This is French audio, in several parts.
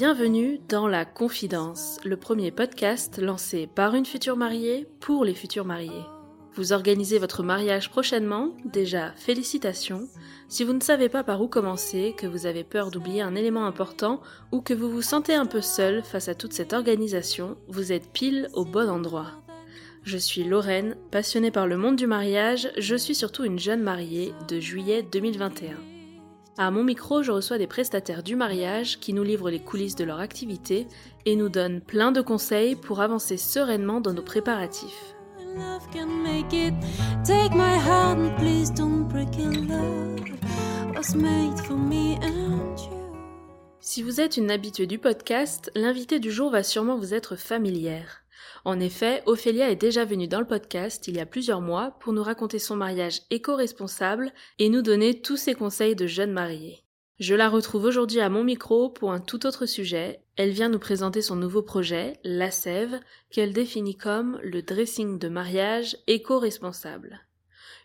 Bienvenue dans La Confidence, le premier podcast lancé par une future mariée pour les futurs mariés. Vous organisez votre mariage prochainement Déjà, félicitations. Si vous ne savez pas par où commencer, que vous avez peur d'oublier un élément important ou que vous vous sentez un peu seul face à toute cette organisation, vous êtes pile au bon endroit. Je suis Lorraine, passionnée par le monde du mariage, je suis surtout une jeune mariée de juillet 2021. À mon micro, je reçois des prestataires du mariage qui nous livrent les coulisses de leur activité et nous donnent plein de conseils pour avancer sereinement dans nos préparatifs. Si vous êtes une habituée du podcast, l'invité du jour va sûrement vous être familière. En effet, Ophélia est déjà venue dans le podcast il y a plusieurs mois pour nous raconter son mariage éco-responsable et nous donner tous ses conseils de jeune mariée. Je la retrouve aujourd'hui à mon micro pour un tout autre sujet. Elle vient nous présenter son nouveau projet, La Sève, qu'elle définit comme le dressing de mariage éco-responsable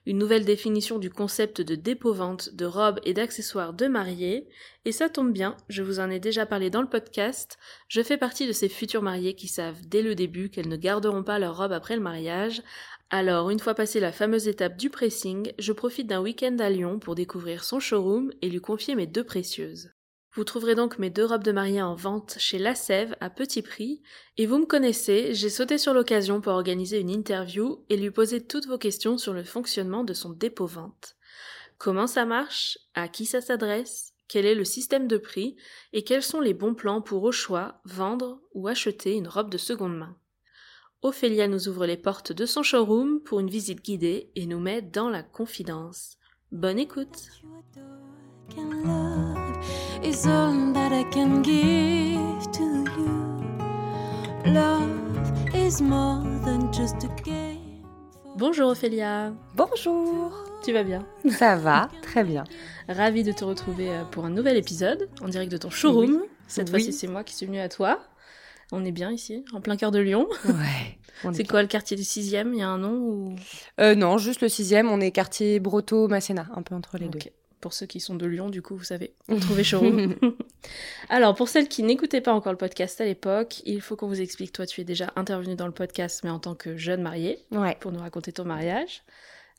une nouvelle définition du concept de dépôt-vente de robes et d'accessoires de mariés, et ça tombe bien, je vous en ai déjà parlé dans le podcast, je fais partie de ces futurs mariés qui savent dès le début qu'elles ne garderont pas leur robe après le mariage, alors une fois passée la fameuse étape du pressing, je profite d'un week-end à Lyon pour découvrir son showroom et lui confier mes deux précieuses. Vous trouverez donc mes deux robes de mariée en vente chez La Sève à petit prix. Et vous me connaissez, j'ai sauté sur l'occasion pour organiser une interview et lui poser toutes vos questions sur le fonctionnement de son dépôt-vente. Comment ça marche? À qui ça s'adresse? Quel est le système de prix? Et quels sont les bons plans pour au choix vendre ou acheter une robe de seconde main? Ophélia nous ouvre les portes de son showroom pour une visite guidée et nous met dans la confidence. Bonne écoute Bonjour Ophélia. Bonjour. Tu vas bien? Ça va, très bien. Ravie de te retrouver euh, pour un nouvel épisode en direct de ton showroom. Cette fois-ci, c'est moi qui suis venue à toi. On est bien ici, en plein cœur de Lyon. Ouais. C'est quoi le quartier du 6e Il y a un nom ou? Euh, Non, juste le 6e. On est quartier Broto-Masséna, un peu entre les deux pour ceux qui sont de Lyon, du coup, vous savez, vous trouvez showroom. Alors, pour celles qui n'écoutaient pas encore le podcast à l'époque, il faut qu'on vous explique. Toi, tu es déjà intervenue dans le podcast, mais en tant que jeune mariée, pour nous raconter ton mariage.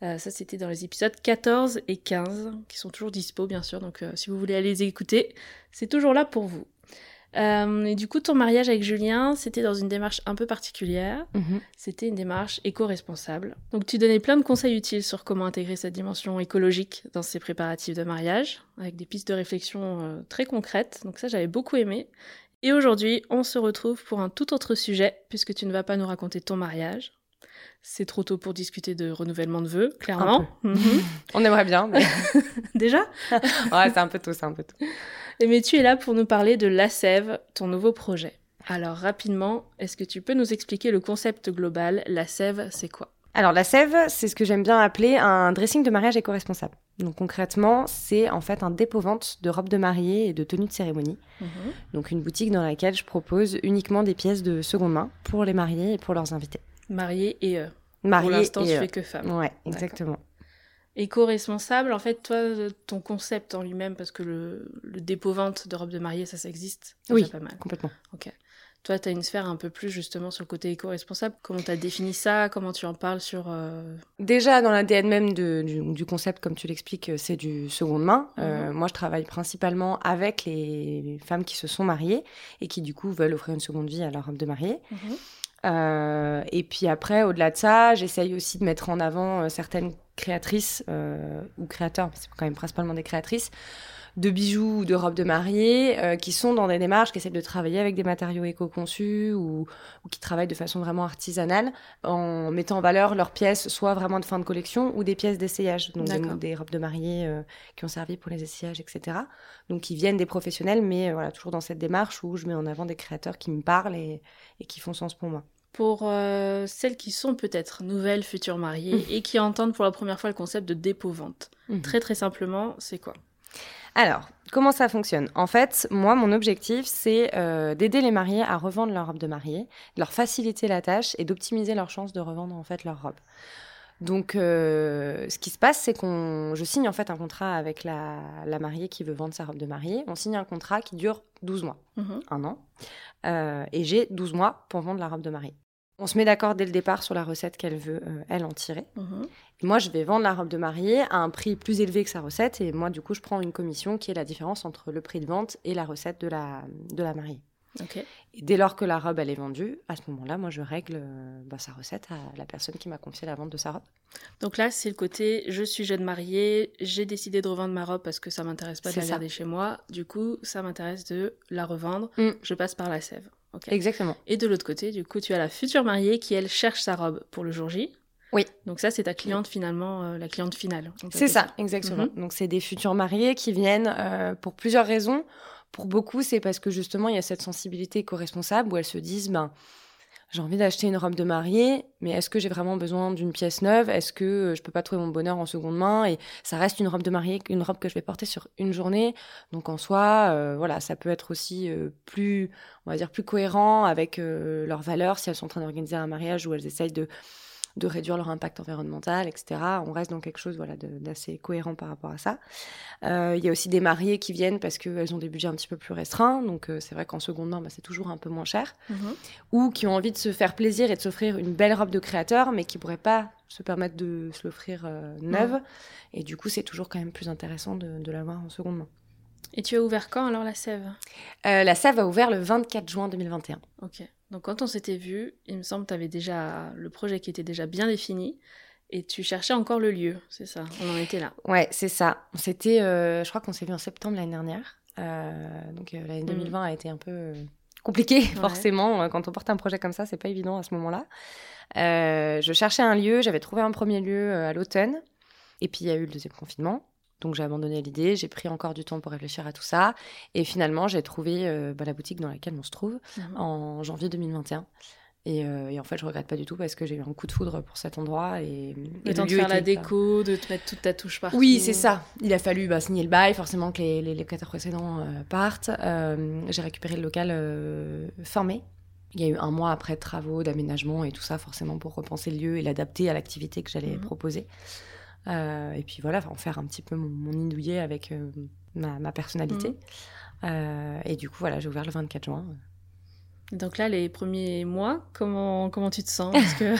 Euh, ça, c'était dans les épisodes 14 et 15, qui sont toujours dispo, bien sûr. Donc, euh, si vous voulez aller les écouter, c'est toujours là pour vous. Euh, et du coup, ton mariage avec Julien, c'était dans une démarche un peu particulière. Mhm. C'était une démarche éco-responsable. Donc, tu donnais plein de conseils utiles sur comment intégrer cette dimension écologique dans ses préparatifs de mariage, avec des pistes de réflexion euh, très concrètes. Donc, ça, j'avais beaucoup aimé. Et aujourd'hui, on se retrouve pour un tout autre sujet, puisque tu ne vas pas nous raconter ton mariage. C'est trop tôt pour discuter de renouvellement de vœux, clairement. Mhm. on aimerait bien. Mais... Déjà? Ouais, c'est un peu tôt, c'est un peu tôt. Mais tu es là pour nous parler de La Sève, ton nouveau projet. Alors rapidement, est-ce que tu peux nous expliquer le concept global? La Sève, c'est quoi? Alors la sève, c'est ce que j'aime bien appeler un dressing de mariage éco-responsable. Donc concrètement, c'est en fait un dépôt-vente de robes de mariée et de tenues de cérémonie. Mhm. Donc une boutique dans laquelle je propose uniquement des pièces de seconde main pour les mariés et pour leurs invités. Mariés et eux. Mariés pour l'instant, tu fais que femmes. Ouais, exactement éco-responsable, en fait, toi, ton concept en lui-même, parce que le, dépôt-vente de robes de mariée, ça, ça existe Oui, pas mal. complètement. Ok. Toi, tu as une sphère un peu plus justement sur le côté éco-responsable. Comment tu as défini ça? Comment tu en parles sur... Euh, Déjà, dans l'ADN même du, concept, comme tu l'expliques, euh, c'est du seconde main. Euh, mhm. moi, je travaille principalement avec les femmes qui se sont mariées et qui, du coup, veulent offrir une seconde vie à leur robe de mariée. Mhm. Euh, et puis après, au-delà de ça, j'essaye aussi de mettre en avant euh, certaines créatrices euh, ou créateurs, c'est quand même principalement des créatrices, de bijoux ou de robes de mariée qui sont dans des démarches, qui essaient de travailler avec des matériaux éco-conçus ou, qui travaillent de façon vraiment artisanale en mettant en valeur leurs pièces, soit vraiment de fin de collection ou des pièces d'essayage, donc des, robes de mariée qui ont servi pour les essayages, etc. Donc qui viennent des professionnels, mais voilà, toujours dans cette démarche où je mets en avant des créateurs qui me parlent et qui font sens pour moi pour euh, celles qui sont peut-être nouvelles futures mariées et qui entendent pour la première fois le concept de dépôt-vente. Mhm. Très très simplement, c'est quoi? Alors, comment ça fonctionne? En fait, moi, mon objectif, c'est euh, d'aider les mariés à revendre leur robe de mariée, de leur faciliter la tâche et d'optimiser leurs chances de revendre en fait leur robe. Donc, euh, ce qui se passe, c'est qu'on, je signe en fait un contrat avec la, la, mariée qui veut vendre sa robe de mariée. On signe un contrat qui dure 12 mois, mhm. un an. Euh, et j'ai 12 mois pour vendre la robe de mariée. On se met d'accord dès le départ sur la recette qu'elle veut, euh, elle, en tirer. Mhm. Et moi, je vais vendre la robe de mariée à un prix plus élevé que sa recette. Et moi, du coup, je prends une commission qui est la différence entre le prix de vente et la recette de la, de la mariée. Et dès lors que la robe elle est vendue, à ce moment-là, moi je règle euh, bah, sa recette à la personne qui m'a confié la vente de sa robe. Donc là, c'est le côté je suis jeune mariée, j'ai décidé de revendre ma robe parce que ça m'intéresse pas de la garder chez moi. Du coup, ça m'intéresse de la revendre. Mm. Je passe par la sève. Exactement. Et de l'autre côté, du coup, tu as la future mariée qui elle cherche sa robe pour le jour J. Oui. Donc ça, c'est ta cliente finalement, euh, la cliente finale. C'est ça, exactement. Mhm. Donc c'est des futurs mariés qui viennent euh, pour plusieurs raisons. Pour beaucoup, c'est parce que justement, il y a cette sensibilité co-responsable où elles se disent, ben, j'ai envie d'acheter une robe de mariée, mais est-ce que j'ai vraiment besoin d'une pièce neuve? Est-ce que euh, je peux pas trouver mon bonheur en seconde main? Et ça reste une robe de mariée, une robe que je vais porter sur une journée. Donc en soi, euh, voilà, ça peut être aussi euh, plus, on va dire, plus cohérent avec leurs valeurs si elles sont en train d'organiser un mariage où elles essayent de de réduire leur impact environnemental, etc. On reste dans quelque chose voilà, d'assez cohérent par rapport à ça. Euh, il y a aussi des mariées qui viennent parce qu'elles ont des budgets un petit peu plus restreints, donc euh, c'est vrai qu'en seconde main, bah, c'est toujours un peu moins cher. Mhm. Ou qui ont envie de se faire plaisir et de s'offrir une belle robe de créateur, mais qui ne pourraient pas se permettre de se l'offrir euh, neuve. Et du coup, c'est toujours quand même plus intéressant de, de l'avoir en seconde main. Et tu as ouvert quand alors la Sève? La Sève a ouvert le 24 juin 2021. Ok. Donc quand on s'était vu, il me semble que tu avais déjà le projet qui était déjà bien défini et tu cherchais encore le lieu, c'est ça On en était là. Ouais, c'est ça. C'était, euh, je crois qu'on s'est vu en septembre l'année dernière. Euh, donc euh, l'année 2020 mm. a été un peu compliquée forcément. Quand on porte un projet comme ça, c'est pas évident à ce moment-là. je cherchais un lieu, j'avais trouvé un premier lieu à l'automne. Et puis il y a eu le deuxième confinement. Donc j'ai abandonné l'idée, j'ai pris encore du temps pour réfléchir à tout ça. Et finalement, j'ai trouvé euh, bah, la boutique dans laquelle on se trouve mhm. en janvier 2021. Euh, et, en fait, je regrette pas du tout parce que j'ai eu un coup de foudre pour cet endroit. Et, et de faire la déco, de te mettre toute ta touche partout. Oui, c'est ça. Il a fallu bah, signer le bail, forcément que les, les locataires précédents euh, partent. j'ai récupéré le local fin mai. Il y a eu un mois après de travaux, d'aménagement et tout ça, forcément pour repenser le lieu et l'adapter à l'activité que j'allais mhm. proposer. Euh, et puis voilà, en faire un petit peu mon, mon avec euh, ma, personnalité. Mm. Euh, et du coup, voilà, j'ai ouvert le 24 juin. Donc là, les premiers mois, comment, comment tu te sens? Parce que...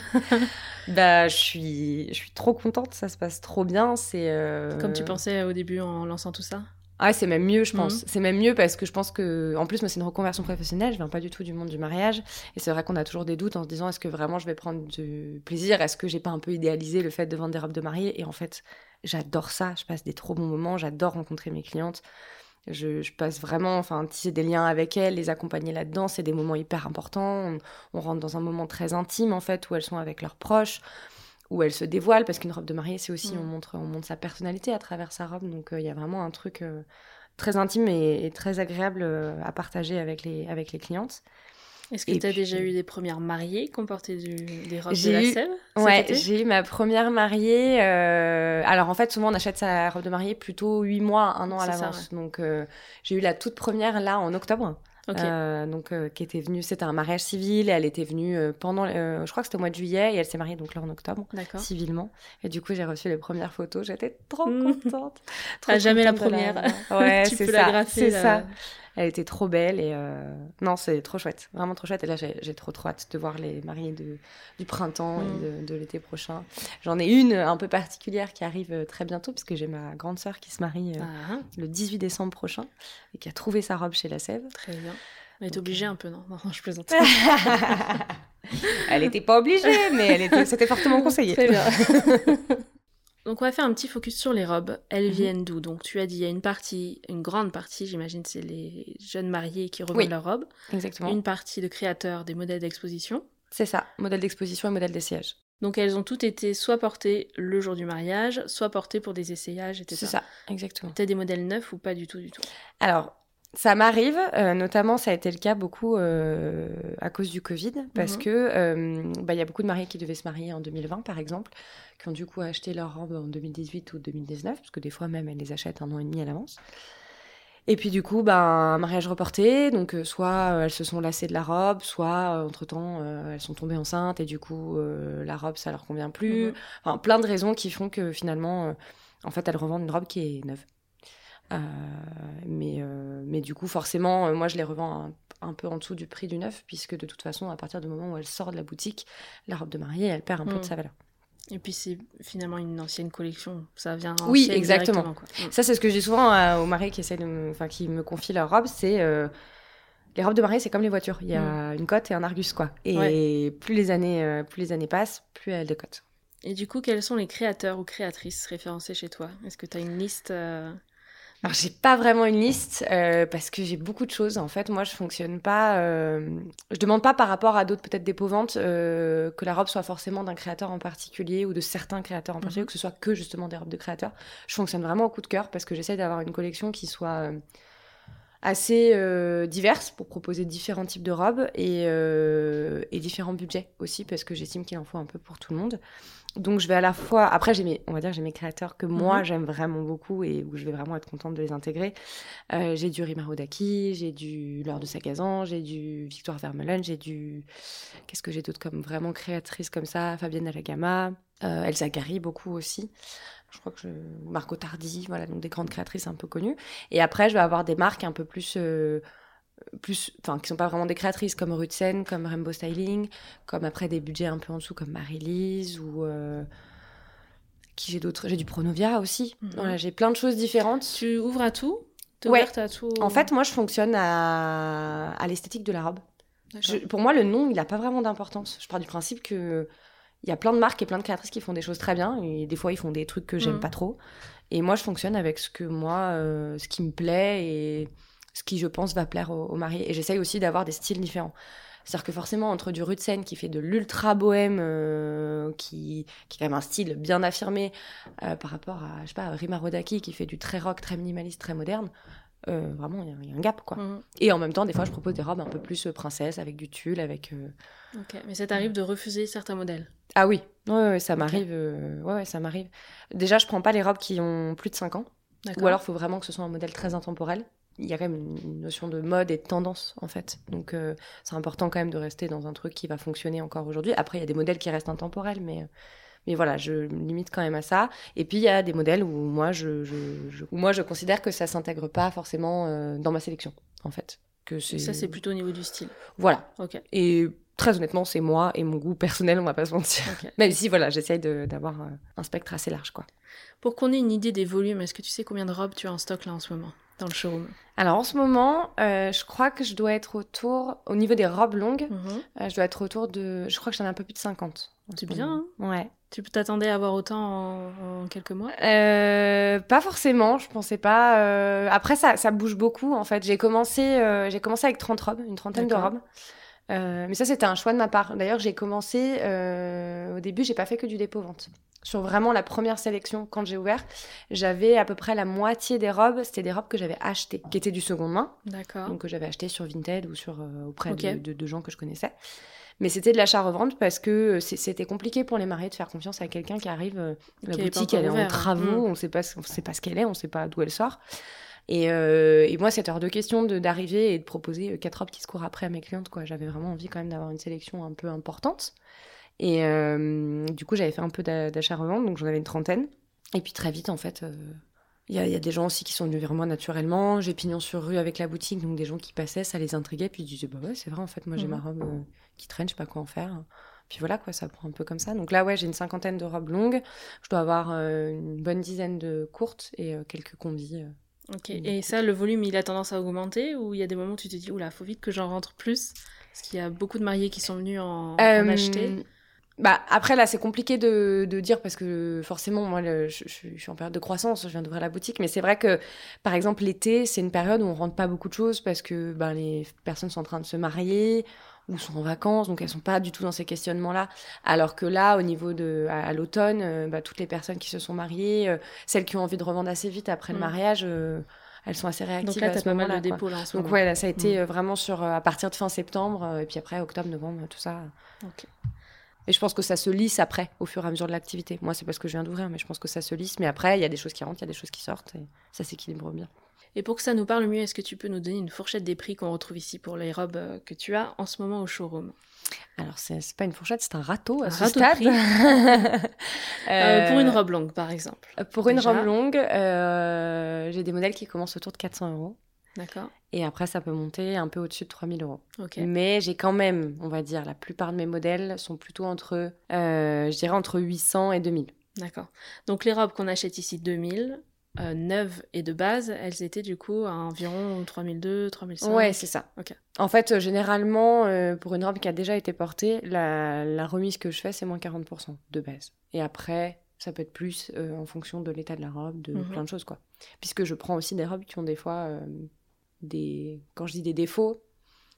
bah, je suis, je suis trop contente, ça se passe trop bien. C'est Comme tu pensais au début en lançant tout ça? Ah, c'est même mieux, je pense. Mhm. C'est même mieux parce que je pense que, en plus, moi, c'est une reconversion professionnelle. Je viens pas du tout du monde du mariage. Et c'est vrai qu'on a toujours des doutes en se disant est-ce que vraiment je vais prendre du plaisir? Est-ce que j'ai pas un peu idéalisé le fait de vendre des robes de mariée? Et en fait, j'adore ça. Je passe des trop bons moments. J'adore rencontrer mes clientes. Je, passe vraiment, enfin, tisser des liens avec elles, les accompagner là-dedans. C'est des moments hyper importants. on, rentre dans un moment très intime, en fait, où elles sont avec leurs proches où elle se dévoile, parce qu'une robe de mariée, c'est aussi, on, mm. montre, on montre sa personnalité à travers sa robe. Donc, euh, il y a vraiment un truc euh, très intime et, très agréable euh, à partager avec les, avec les clientes. Est-ce que tu as déjà eu des premières mariées qui ont porté des robes de la sève Ouais, j'ai eu ma première mariée. Alors en fait, souvent on achète sa robe de mariée plutôt 8 mois, un an à l'avance. Donc j'ai eu la toute première là en octobre. Euh, donc euh, qui était venue, c'était un mariage civil et elle était venue euh, pendant, je crois que c'était au mois de juillet et elle s'est mariée donc là en octobre, civilement. Et du coup j'ai reçu les premières photos, j'étais trop mmh. contente. Trop jamais la première. Ouais, c'est ça. C'est ça. Elle était trop belle et euh, non, c'est trop chouette, vraiment trop chouette. Et là, j'ai trop trop hâte de voir les mariés de, du printemps et mm. de, l'été prochain. J'en ai une un peu particulière qui arrive euh, très bientôt, puisque j'ai ma grande sœur qui se marie euh, ah. le 18 décembre prochain et qui a trouvé sa robe chez la Sève. Très bien. Elle est obligée un peu, non? Non, je plaisante. elle n'était pas obligée, mais c'était fortement conseillé. Très bien. Donc on va faire un petit focus sur les robes. Elles mhm. viennent d'où? Donc tu as dit il y a une partie, une grande partie, j'imagine, c'est les jeunes mariés qui revendent leurs robes. Exactement. Une partie de créateurs des modèles d'exposition. C'est ça, modèles d'exposition et modèles d'essayage. Donc elles ont toutes été soit portées le jour du mariage, soit portées pour des essayages, etc. C'est ça, exactement. Tu as des modèles neufs ou pas du tout du tout? Alors, ça m'arrive, euh, notamment ça a été le cas beaucoup euh, à cause du Covid, parce mhm. que euh, bah, il y a beaucoup de mariés qui devaient se marier en 2020 par exemple, qui ont du coup acheté leur robe en 2018 ou 2019, parce que des fois même elles les achètent un an et demi à l'avance. Et puis du coup, ben, un mariage reporté, donc soit elles se sont lassées de la robe, soit entre-temps elles sont tombées enceintes et du coup la robe ça leur convient plus. Mhm. Enfin, plein de raisons qui font que finalement, en fait, elles revendent une robe qui est neuve. Mais, mais du coup, forcément, moi je les revends un, peu en dessous du prix du neuf, puisque de toute façon, à partir du moment où elle sort de la boutique, la robe de mariée, elle perd un peu de mhm. sa valeur. Et puis c'est finalement une ancienne collection, ça vient. Oui, exactement. Mm. Ça c'est ce que je dis souvent euh, aux mariés qui essaient de, enfin qui me confient leurs robes, c'est euh, les robes de mariée, c'est comme les voitures. Il y a mm. une cote et un argus quoi. Et plus les années, euh, plus les années passent, plus elles décotent. Et du coup, quels sont les créateurs ou créatrices référencés chez toi? Est-ce que tu as une liste alors, j'ai pas vraiment une liste euh, parce que j'ai beaucoup de choses. En fait, moi, je fonctionne pas. Euh, je demande pas par rapport à d'autres peut-être dépôts-ventes euh, que la robe soit forcément d'un créateur en particulier ou de certains créateurs en particulier, mhm. que ce soit que justement des robes de créateurs. Je fonctionne vraiment au coup de cœur parce que j'essaie d'avoir une collection qui soit assez diverse pour proposer différents types de robes et, et différents budgets aussi parce que j'estime qu'il en faut un peu pour tout le monde donc je vais à la fois après j'ai mes on va dire j'ai mes créateurs que moi mhm. j'aime vraiment beaucoup et où je vais vraiment être contente de les intégrer. Euh, j'ai du Rima Rodaki j'ai du Laure de Sagazan j'ai du Victoire Vermeulen j'ai du qu'est-ce que j'ai d'autre comme vraiment créatrice comme ça? Fabienne Alagama euh, Elsa Gary beaucoup aussi. Je crois que je... Marco Tardi voilà donc des grandes créatrices un peu connues. Et après je vais avoir des marques un peu plus euh, plus, enfin, qui sont pas vraiment des créatrices comme Rutsen, comme Rainbow Styling, comme après des budgets un peu en dessous comme Marie-Lise ou euh, qui j'ai d'autres, j'ai du Pronovia aussi. Mhm. Voilà, j'ai plein de choses différentes. Tu ouvres à tout? Ouais. À tout? En fait, moi, je fonctionne à, à l'esthétique de la robe. pour moi, le nom, il n'a pas vraiment d'importance. Je pars du principe que il y a plein de marques et plein de créatrices qui font des choses très bien et des fois ils font des trucs que j'aime mhm. pas trop. Et moi, je fonctionne avec ce que moi, euh, ce qui me plaît et ce qui, je pense, va plaire aux, mariés. Et j'essaye aussi d'avoir des styles différents. C'est-à-dire que forcément, entre du Rutsen qui fait de l'ultra bohème, euh, qui, qui a quand même un style bien affirmé, euh, par rapport à, je sais pas, Rima Rodaki qui fait du très rock, très minimaliste, très moderne, euh, vraiment, il y, a un gap, quoi. Mhm. Et en même temps, des fois, je propose des robes un peu plus princesse, avec du tulle, avec... Ok, mais ça t'arrive de refuser certains modèles? Ah oui, ouais, ça m'arrive, ouais, ça m'arrive. Déjà, je prends pas les robes qui ont plus de 5 ans. Ou alors, il faut vraiment que ce soit un modèle très intemporel il y a quand même une notion de mode et de tendance en fait. Donc euh, c'est important quand même de rester dans un truc qui va fonctionner encore aujourd'hui. Après il y a des modèles qui restent intemporels, mais mais voilà, je me limite quand même à ça. Et puis il y a des modèles où moi je, je, où moi je considère que ça s'intègre pas forcément euh, dans ma sélection en fait. Que ça c'est plutôt au niveau du style. Voilà. Ok. Et très honnêtement, c'est moi et mon goût personnel, on va pas se mentir. Même si, voilà, j'essaye d'avoir euh, un spectre assez large, quoi. Pour qu'on ait une idée des volumes, est-ce que tu sais combien de robes tu as en stock là en ce moment? Dans le showroom? Alors en ce moment, euh, je crois que je dois être autour, au niveau des robes longues, mhm. euh, je dois être autour de, je crois que j'en ai un peu plus de 50. C'est bien. Hein ouais. Tu t'attendais à avoir autant en, quelques mois? Euh, Pas forcément, je pensais pas. Après, ça, ça bouge beaucoup en fait. J'ai commencé, j'ai commencé avec 30 robes, une trentaine de robes. Mais ça, c'était un choix de ma part. D'ailleurs, j'ai commencé au début, j'ai pas fait que du dépôt-vente sur vraiment la première sélection quand j'ai ouvert, j'avais à peu près la moitié des robes, c'était des robes que j'avais achetées, qui étaient du second main. D'accord. Donc que j'avais acheté sur Vinted ou sur euh, auprès de, gens que je connaissais. Mais c'était de l'achat-revente parce que c'était compliqué pour les mariés de faire confiance à quelqu'un qui arrive, euh, la boutique elle est en travaux, mm. on sait pas, on sait pas ce qu'elle est, on sait pas d'où elle sort. Et, euh, et, moi, cette heure de question d'arriver et de proposer quatre robes qui se courent après à mes clientes, quoi. J'avais vraiment envie quand même d'avoir une sélection un peu importante. Et euh, du coup, j'avais fait un peu d'achat-revente, donc j'en avais une trentaine. Et puis très vite, en fait, euh, il y, a, y, a des gens aussi qui sont venus vers moi naturellement. J'ai pignon sur rue avec la boutique, donc des gens qui passaient, ça les intriguait. Puis ils disaient, bah ouais, c'est vrai, en fait, moi j'ai ma mhm. robe euh, qui traîne, je sais pas quoi en faire. Puis voilà, quoi, ça prend un peu comme ça. Donc là, ouais, j'ai une cinquantaine de robes longues. Je dois avoir une bonne dizaine de courtes et quelques combis. Ok, et ça, le volume, il a tendance à augmenter ou il y a des moments où tu te dis, oula, faut vite que j'en rentre plus? Parce qu'il y a beaucoup de mariés qui sont venus en, en acheter. Bah après là c'est compliqué de, de, dire parce que forcément moi je, je, suis en période de croissance, je viens d'ouvrir la boutique, mais c'est vrai que par exemple l'été c'est une période où on rentre pas beaucoup de choses parce que ben, les personnes sont en train de se marier ou sont en vacances donc elles sont pas du tout dans ces questionnements là. Alors que là au niveau de à, l'automne, euh, bah, toutes les personnes qui se sont mariées, euh, celles qui ont envie de revendre assez vite après le mm. mariage. Euh, elles sont assez réactives. Donc là, tu as pas mal de dépôts là en Donc ouais, là, ça a été mm. vraiment sur à partir de fin septembre et puis après octobre, novembre, tout ça. Et je pense que ça se lisse après, au fur et à mesure de l'activité. Moi, c'est parce que je viens d'ouvrir, mais je pense que ça se lisse. Mais après, il y a des choses qui rentrent, il y a des choses qui sortent, et ça s'équilibre bien. Et pour que ça nous parle mieux, est-ce que tu peux nous donner une fourchette des prix qu'on retrouve ici pour les robes euh, que tu as en ce moment au showroom? Alors, c'est pas une fourchette, c'est un râteau à Un ce râteau stade. prix. Euh, pour une Euh, robe longue, par exemple. Pour une robe longue, euh, j'ai des modèles qui commencent autour de 400 euros. D'accord. Et après, ça peut monter un peu au-dessus de 3000 euros. Ok. Mais j'ai quand même, on va dire, la plupart de mes modèles sont plutôt entre, euh, je dirais, entre 800 et 2000. D'accord. Donc les robes qu'on achète ici 2000, euh, neuves et de base, elles étaient du coup à environ 3002, 3005. Ouais, c'est ça. Ok. En fait, euh, généralement, euh, pour une robe qui a déjà été portée, la, la remise que je fais, c'est moins 40% de base. Et après, ça peut être plus euh, en fonction de l'état de la robe, de Mhm. plein de choses, quoi. Puisque je prends aussi des robes qui ont des fois des... Quand je dis des défauts,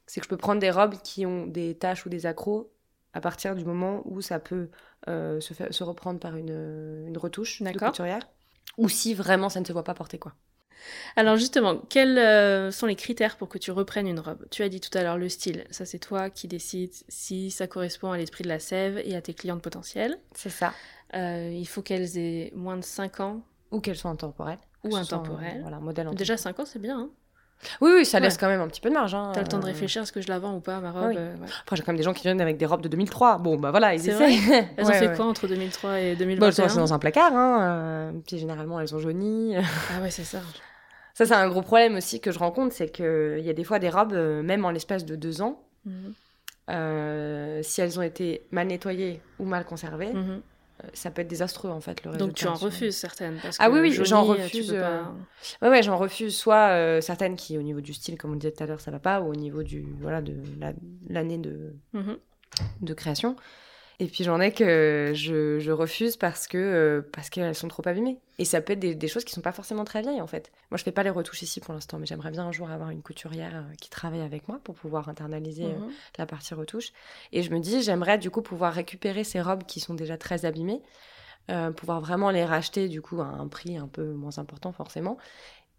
c'est que je peux prendre des robes qui ont des taches ou des accros à partir du moment où ça peut se, faire- se reprendre par une, une retouche de couturière. Ou si vraiment ça ne se voit pas porter, quoi. Alors justement, quels euh, sont les critères pour que tu reprennes une robe? Tu as dit tout à l'heure le style. Ça, c'est toi qui décides si ça correspond à l'esprit de la sève et à tes clientes potentielles. C'est ça. Euh, il faut qu'elles aient moins de 5 ans. Ou qu'elles soient intemporelles. Ou soit, intemporelles. euh, Voilà, modèle Déjà 5 ans, c'est bien. Hein Oui, oui, ça laisse Ouais. quand même un petit peu de marge. Hein. T'as le temps de Euh, réfléchir, est-ce que je la vends ou pas, ma robe Ah oui. euh, ouais. Après, j'ai quand même des gens qui viennent avec des robes de 2003. Bon, bah voilà, ils C'est essayent. Elles ont fait quoi entre 2003 et Bon, 2021 elles sont dans un placard, hein. euh, Puis généralement, elles sont jaunies. Ah ouais, c'est ça. Ça, c'est un gros problème aussi que je rencontre, c'est qu'il y a des fois des robes, même en l'espace de deux ans, Mhm. euh, si elles ont été mal nettoyées ou mal conservées, Mhm. Ça peut être désastreux en fait. Le Donc tu en résultat. refuses certaines parce Ah oui, oui, j'en tu refuse, pas- euh, Ouais, ouais, j'en refuse soit euh, certaines qui, au niveau du style, comme on disait tout à l'heure, ça va pas, ou au niveau du, voilà, de la- l'année de, Mhm. de création. Et puis j'en ai que je, je refuse parce que euh, parce qu'elles sont trop abîmées. Et ça peut être des, des choses qui sont pas forcément très vieilles en fait. Moi je fais pas les retouches ici pour l'instant, mais j'aimerais bien un jour avoir une couturière euh, qui travaille avec moi pour pouvoir internaliser euh, Mhm. la partie retouche. Et je me dis j'aimerais du coup pouvoir récupérer ces robes qui sont déjà très abîmées, euh, pouvoir vraiment les racheter du coup à un prix un peu moins important forcément.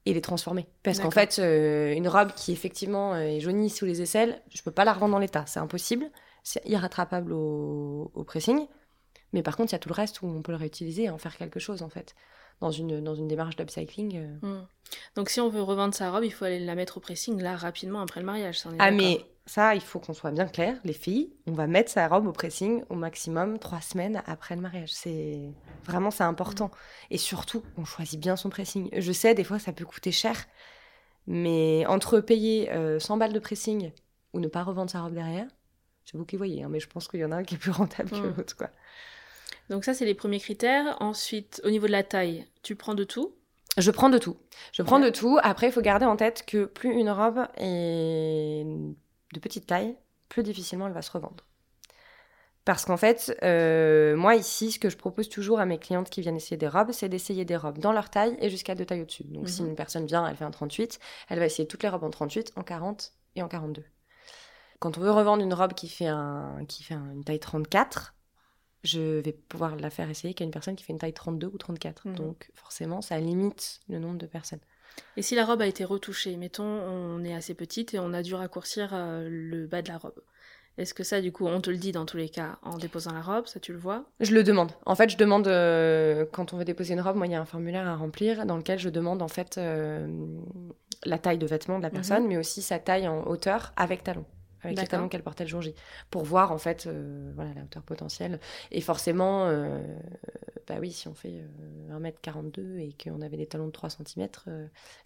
Et les transformer. Parce qu'en fait, euh, une robe qui effectivement est jaunie sous les aisselles, je peux pas la revendre dans l'état, c'est impossible c'est irrattrapable au, au pressing. Mais par contre, il y a tout le reste où on peut le réutiliser et en faire quelque chose, en fait. Dans une, dans une démarche d'upcycling. euh. Mhm. Donc si on veut revendre sa robe, il faut aller la mettre au pressing là rapidement après le mariage. ça, on est Ah, mais ça, il faut qu'on soit bien clair, les filles, on va mettre sa robe au pressing au maximum trois semaines après le mariage. C'est vraiment, c'est important. Et surtout, on choisit bien son pressing. Je sais, des fois, ça peut coûter cher. Mais entre payer euh, 100 balles de pressing ou ne pas revendre sa robe derrière, c'est vous qui voyez, hein, mais je pense qu'il y en a un qui est plus rentable que Mm. l'autre, quoi. Donc ça c'est les premiers critères. Ensuite, au niveau de la taille, tu prends de tout? Je prends de tout. Je prends Ouais. de tout. Après, il faut garder en tête que plus une robe est de petite taille, plus difficilement elle va se revendre. Parce qu'en fait, euh, moi ici, ce que je propose toujours à mes clientes qui viennent essayer des robes, c'est d'essayer des robes dans leur taille et jusqu'à deux tailles au-dessus. Donc si Mhm. une personne vient, elle fait un 38, elle va essayer toutes les robes en 38, en 40 et en 42. Quand on veut revendre une robe qui fait, un, qui fait un- une taille 34, je vais pouvoir la faire essayer qu'à une personne qui fait une taille 32 ou 34. Mhm. Donc forcément, ça limite le nombre de personnes. Et si la robe a été retouchée, mettons on est assez petite et on a dû raccourcir euh, le bas de la robe. Est-ce que ça du coup on te le dit dans tous les cas en déposant la robe, ça tu le vois? Je le demande. En fait, je demande euh, quand on veut déposer une robe, moi il y a un formulaire à remplir dans lequel je demande en fait euh, la taille de vêtement de la Mhm. personne, mais aussi sa taille en hauteur avec talon, avec les talons qu'elle portait le jour J, pour voir en fait euh, voilà la hauteur potentielle. Et forcément, euh, bah oui, si on fait euh, 1m42 et qu'on avait des talons de 3 cm, ça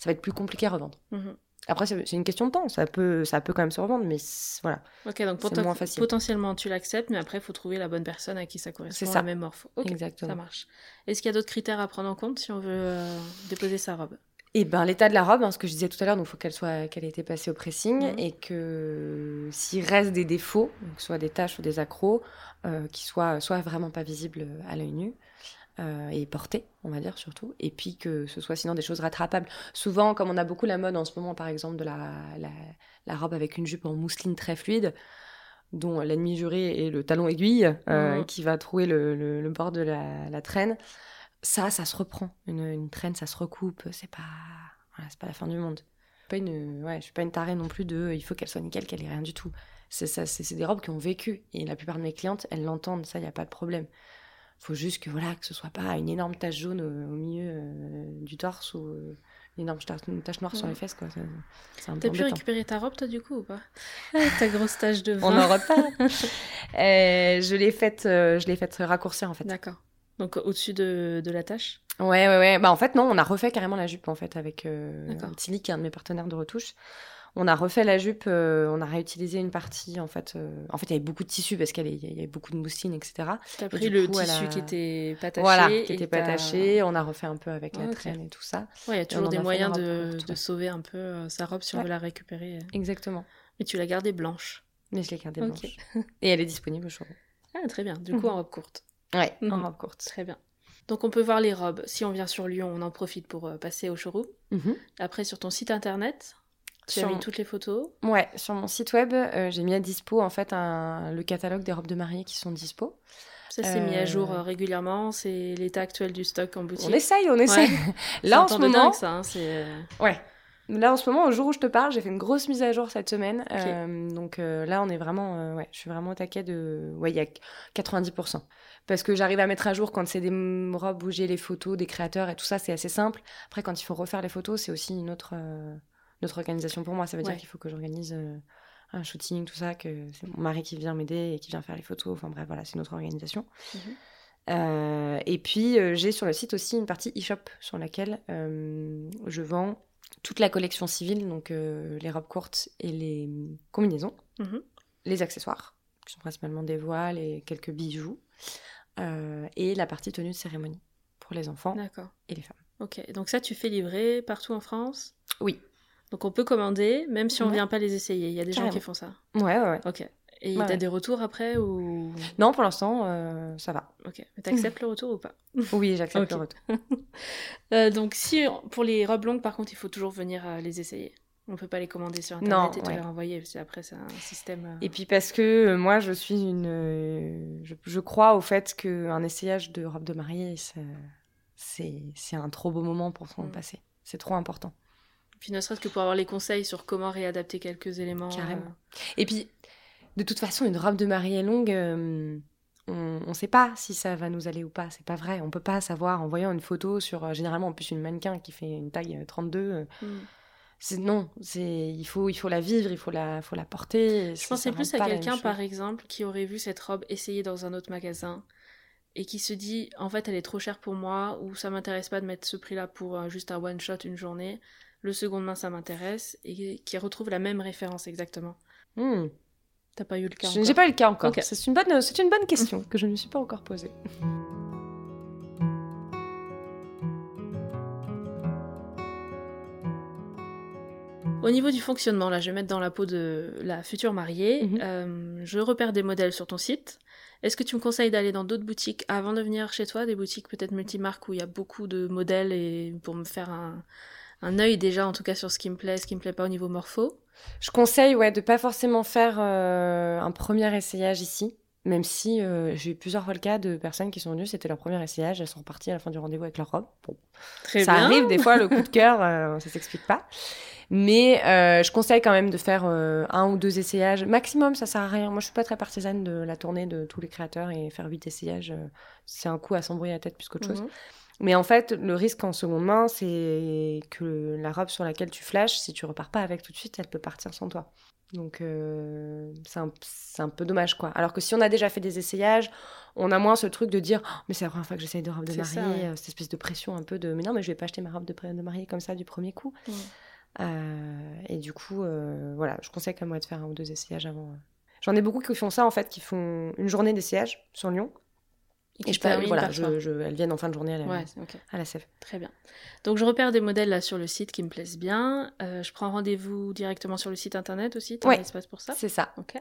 va être plus compliqué à revendre. Mhm. Après, c'est une question de temps. Ça peut, ça peut quand même se revendre, mais voilà. Ok, donc moins facile. potentiellement tu l'acceptes, mais après il faut trouver la bonne personne à qui ça correspond, C'est la ça. même morpho. Ok, Exactement. ça marche. Est-ce qu'il y a d'autres critères à prendre en compte si on veut euh, déposer sa robe? Et ben l'état de la robe, hein, ce que je disais tout à l'heure, donc il faut qu'elle soit qu'elle ait été passée au pressing Mhm. et que s'il reste des défauts, donc soit des taches ou des accros, euh, qui soient soit vraiment pas visibles à l'œil nu euh, et portés, on va dire surtout, et puis que ce soit sinon des choses rattrapables. Souvent, comme on a beaucoup la mode en ce moment, par exemple de la, la, la robe avec une jupe en mousseline très fluide, dont l'ennemi juré est le talon aiguille euh, Mhm. qui va trouer le, le- le bord de la, la traîne ça, ça se reprend. Une, une traîne, ça se recoupe. C'est pas, voilà, c'est pas la fin du monde. Pas une, ouais, je suis pas une tarée non plus de. Il faut qu'elle soit nickel, qu'elle ait rien du tout. C'est ça, c'est des robes qui ont vécu et la plupart de mes clientes, elles l'entendent. Ça, y a pas de problème. Faut juste que voilà, que ce soit pas une énorme tache jaune au, au milieu euh, du torse ou euh, énorme tache noire sur les fesses, quoi. T'as pu récupérer ta robe, toi, du coup, ou pas? Ta grosse tache de vin. On n'en repart. euh, je l'ai faite, euh, je l'ai faite raccourcir, en fait. D'accord. Donc, au-dessus de, de, la tache Ouais, ouais, ouais. Bah, en fait, non, on a refait carrément la jupe, en fait, avec euh, Tilly, qui est un de mes partenaires de retouche. On a refait la jupe, euh, on a réutilisé une partie. En fait, euh, en fait, il y avait beaucoup de tissu parce qu'il y, avait beaucoup de mousseline, etc. Tu as pris le tissu qui était pas taché. Voilà, qui était pas taché. On a refait un peu avec la traîne et tout ça. Ouais, il y a toujours des moyens de, de, sauver un peu euh, sa robe si on veut la récupérer. Exactement. Mais tu l'as gardée blanche. Mais je l'ai gardée blanche. et elle est disponible au showroom. Ah, très bien. Du coup, en robe courte. Ouais, en mhm. robe courte. Très bien. Donc on peut voir les robes. Si on vient sur Lyon, on en profite pour passer au showroom. Mhm. Après, sur ton site internet, tu as mis toutes les photos Ouais, sur mon site web, euh, j'ai mis à dispo en fait un... le catalogue des robes de mariée qui sont dispo. Ça, c'est mis à jour euh, euh, régulièrement. C'est l'état actuel du stock en boutique. On essaye, on essaye. Là, en ce moment. ça, hein, ouais. Là, en ce moment, au jour où je te parle, j'ai fait une grosse mise à jour cette semaine. donc là, on est vraiment. ouais, je suis vraiment au taquet de. Ouais, il y a 90%. Parce que j'arrive à mettre à jour quand c'est des robes où j'ai les photos des créateurs et tout ça, c'est assez simple. Après, quand il faut refaire les photos, c'est aussi une autre notre organisation pour moi. Ça veut dire qu'il faut que j'organise euh, un shooting, tout ça, que c'est mon mari qui vient m'aider et qui vient faire les photos. Enfin bref, voilà, c'est notre organisation. Mhm. Euh, et puis, euh, j'ai sur le site aussi une partie e-shop sur laquelle je vends toute la collection civile, donc les robes courtes et les combinaisons, mhm. les accessoires, qui sont principalement des voiles et quelques bijoux, et la partie tenue de cérémonie pour les enfants et les femmes. Ok, donc ça, tu fais livrer partout en France? Oui, donc on peut commander, même si on ne vient pas les essayer. Il y a des gens qui font ça. Ouais, ouais, ouais. Ok. Et t'as des retours après ou? Non, pour l'instant, euh, ça va. Ok. Mais t'acceptes le retour ou pas? Oui, j'accepte le retour. Euh, donc si pour les robes longues, par contre, il faut toujours venir euh, les essayer. On peut pas les commander sur internet et te les renvoyer. Parce après, c'est un système. Et puis parce que moi, je suis une, je, crois au fait qu'un essayage de robe de mariée, c'est un trop beau moment pour son mm. passé. C'est trop important. Puis ne serait-ce que pour avoir les conseils sur comment réadapter quelques éléments. Carrément. Euh. Et puis, de toute façon, une robe de mariée longue, euh, on ne sait pas si ça va nous aller ou pas. C'est pas vrai. On peut pas savoir en voyant une photo sur, euh, généralement, en plus, une mannequin qui fait une taille 32. Mm. C'est, non, c'est, il, faut, il faut la vivre, il faut la, faut la porter. Je pensais plus à quelqu'un, par exemple, qui aurait vu cette robe essayée dans un autre magasin et qui se dit en fait elle est trop chère pour moi ou ça m'intéresse pas de mettre ce prix là pour juste un one shot une journée le second main, ça m'intéresse, et qui retrouve la même référence exactement. Hmm. T'as pas eu le cas Je n'ai pas eu le cas encore. C'est une, bonne, c'est une bonne question que je ne me suis pas encore posée. Au niveau du fonctionnement, là, je vais mettre dans la peau de la future mariée. Mhm. Euh, je repère des modèles sur ton site. Est-ce que tu me conseilles d'aller dans d'autres boutiques avant de venir chez toi, des boutiques peut-être multimarques où il y a beaucoup de modèles et pour me faire un, un œil déjà, en tout cas, sur ce qui me plaît, ce qui me plaît pas au niveau morpho? Je conseille, ouais, de pas forcément faire euh, un premier essayage ici. Même si euh, j'ai eu plusieurs fois le cas de personnes qui sont venues, c'était leur premier essayage, elles sont reparties à la fin du rendez-vous avec leur robe. Bon, Très ça arrive des fois, le coup de cœur, euh, ça s'explique pas. Mais je conseille quand même de faire un ou deux essayages maximum, ça sert à rien. Moi, je suis pas très partisane de la tournée de tous les créateurs et faire huit essayages, c'est un coup à s'embrouiller la tête plus qu'autre chose. Mhm. Mais en fait, le risque en seconde main, c'est que la robe sur laquelle tu flashes, si tu repars pas avec tout de suite, elle peut partir sans toi. Donc euh, c'est un, peu dommage quoi. Alors que si on a déjà fait des essayages, on a moins ce truc de dire oh, mais c'est la première fois que j'essaye de robe de mariée, euh, cette espèce de pression un peu de mais non mais je vais pas acheter ma robe de, de mariée comme ça du premier coup. Euh, et du coup voilà, je conseille quand même de faire un ou deux essayages avant. J'en ai beaucoup qui font ça en fait, qui font une journée d'essayage sur Lyon et, je peux, voilà, je, elles viennent en fin de journée à la, ouais, à la CEF. Très bien. Donc je repère des modèles là sur le site qui me plaisent bien. Euh, je prends rendez-vous directement sur le site internet aussi. Tu as un espace pour ça? C'est ça. Ok.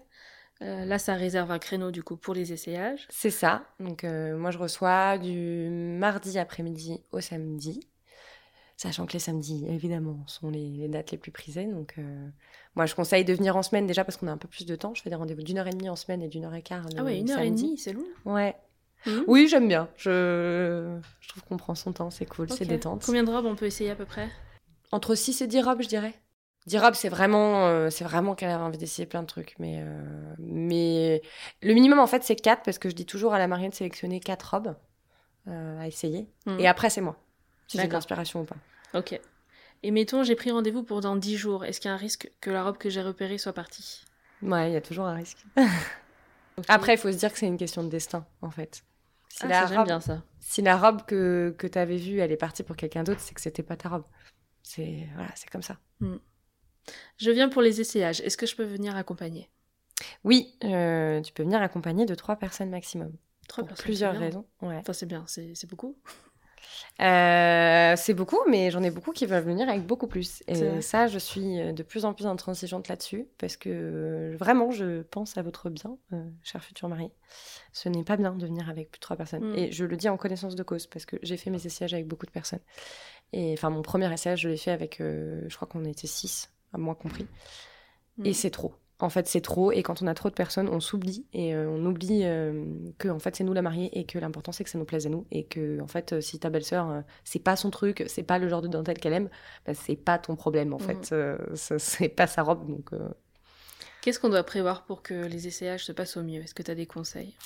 Euh, là, ça réserve un créneau du coup pour les essayages. C'est ça. Donc euh, moi, je reçois du mardi après-midi au samedi, sachant que les samedis, évidemment, sont les, les dates les plus prisées. Donc moi, je conseille de venir en semaine déjà parce qu'on a un peu plus de temps. Je fais des rendez-vous d'une heure et demie en semaine et d'une heure et quart. ah ouais, une heure et demie, c'est long. Ouais. Mhm. Oui, j'aime bien. Je... je trouve qu'on prend son temps, c'est cool, c'est détente. Combien de robes on peut essayer à peu près? Entre 6 et 10 robes, je dirais. 10 robes, c'est vraiment, euh, c'est vraiment qu'elle a envie d'essayer plein de trucs. Mais, euh, mais le minimum, en fait, c'est 4 parce que je dis toujours à la mariée de sélectionner 4 robes euh, à essayer. Mhm. Et après, c'est moi, si j'ai de l'inspiration ou pas. Ok. Et mettons, j'ai pris rendez-vous pour dans 10 jours. Est-ce qu'il y a un risque que la robe que j'ai repérée soit partie? Ouais, il y a toujours un risque. Après, il faut se dire que c'est une question de destin, en fait. Si ah, j'aime bien ça. Si la robe que, que tu avais vue, elle est partie pour quelqu'un d'autre, c'est que c'était pas ta robe. C'est voilà, c'est comme ça. Hmm. Je viens pour les essayages. Est-ce que je peux venir accompagner? Oui, euh, tu peux venir accompagner de trois personnes maximum. Trois pour plusieurs raisons. Ouais. Enfin, c'est bien, c'est beaucoup. Euh, c'est beaucoup, mais j'en ai beaucoup qui veulent venir avec beaucoup plus. Et ça, je suis euh, de plus en plus intransigeante là-dessus, parce que euh, vraiment, je pense à votre bien, cher futur mari. Ce n'est pas bien de venir avec plus de trois personnes. Mm. Et je le dis en connaissance de cause, parce que j'ai fait mes essayages avec beaucoup de personnes. Et enfin, mon premier essayage, je l'ai fait avec, je crois qu'on était six, à moi compris. Et mm. c'est trop en fait c'est trop et quand on a trop de personnes on s'oublie et euh, on oublie euh, que en fait c'est nous la mariée et que l'important c'est que ça nous plaise à nous et que en fait euh, si ta belle-sœur c'est pas son truc c'est pas le genre de dentelle qu'elle aime bah, c'est pas ton problème en mm. fait c'est pas sa robe donc Qu'est-ce qu'on doit prévoir pour que les essayages se passent au mieux? Est-ce que tu as des conseils?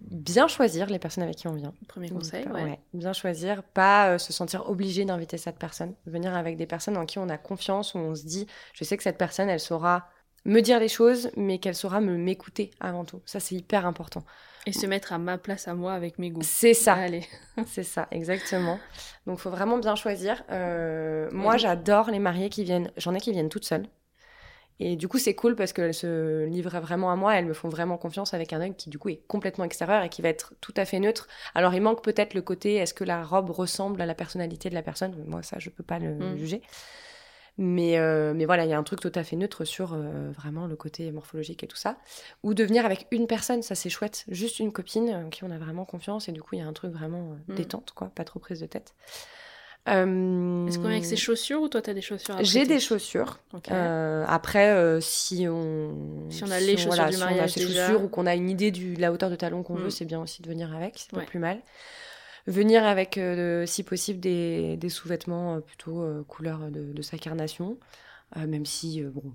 Bien choisir les personnes avec qui on vient. Premier conseil, ouais. Bien choisir, pas se sentir obligé d'inviter cette personne. Venir avec des personnes en qui on a confiance, où on se dit, je sais que cette personne, elle saura me dire les choses, mais qu'elle saura me m'écouter avant tout. Ça, c'est hyper important. Et se mettre à ma place à moi avec mes goûts. C'est ça. Allez. c'est ça, exactement. Donc, il faut vraiment bien choisir. Euh, moi, j'adore les mariées qui viennent. J'en ai qui viennent toutes seules. Et du coup, c'est cool parce qu'elles se livrent vraiment à moi. Elles me font vraiment confiance avec un œil qui, du coup, est complètement extérieur et qui va être tout à fait neutre. Alors, il manque peut-être le côté est-ce que la robe ressemble à la personnalité de la personne? Moi, ça, je peux pas le mm. juger. Mais, euh, mais voilà, il y a un truc tout à fait neutre sur euh, vraiment le côté morphologique et tout ça. Ou de venir avec une personne, ça c'est chouette. Juste une copine en qui on a vraiment confiance et du coup il y a un truc vraiment euh, mm. détente, quoi, pas trop prise de tête. Est-ce qu'on est avec ses chaussures ou toi tu as des chaussures J'ai des chaussures. après, si on si on a les chaussures du mariage si on a chaussures ou qu'on a une idée de la hauteur de talon qu'on veut, mm. c'est bien aussi de venir avec, c'est pas plus mal venir avec, euh, si possible, des, des sous-vêtements euh, plutôt euh, couleur de, sa carnation, même si, bon,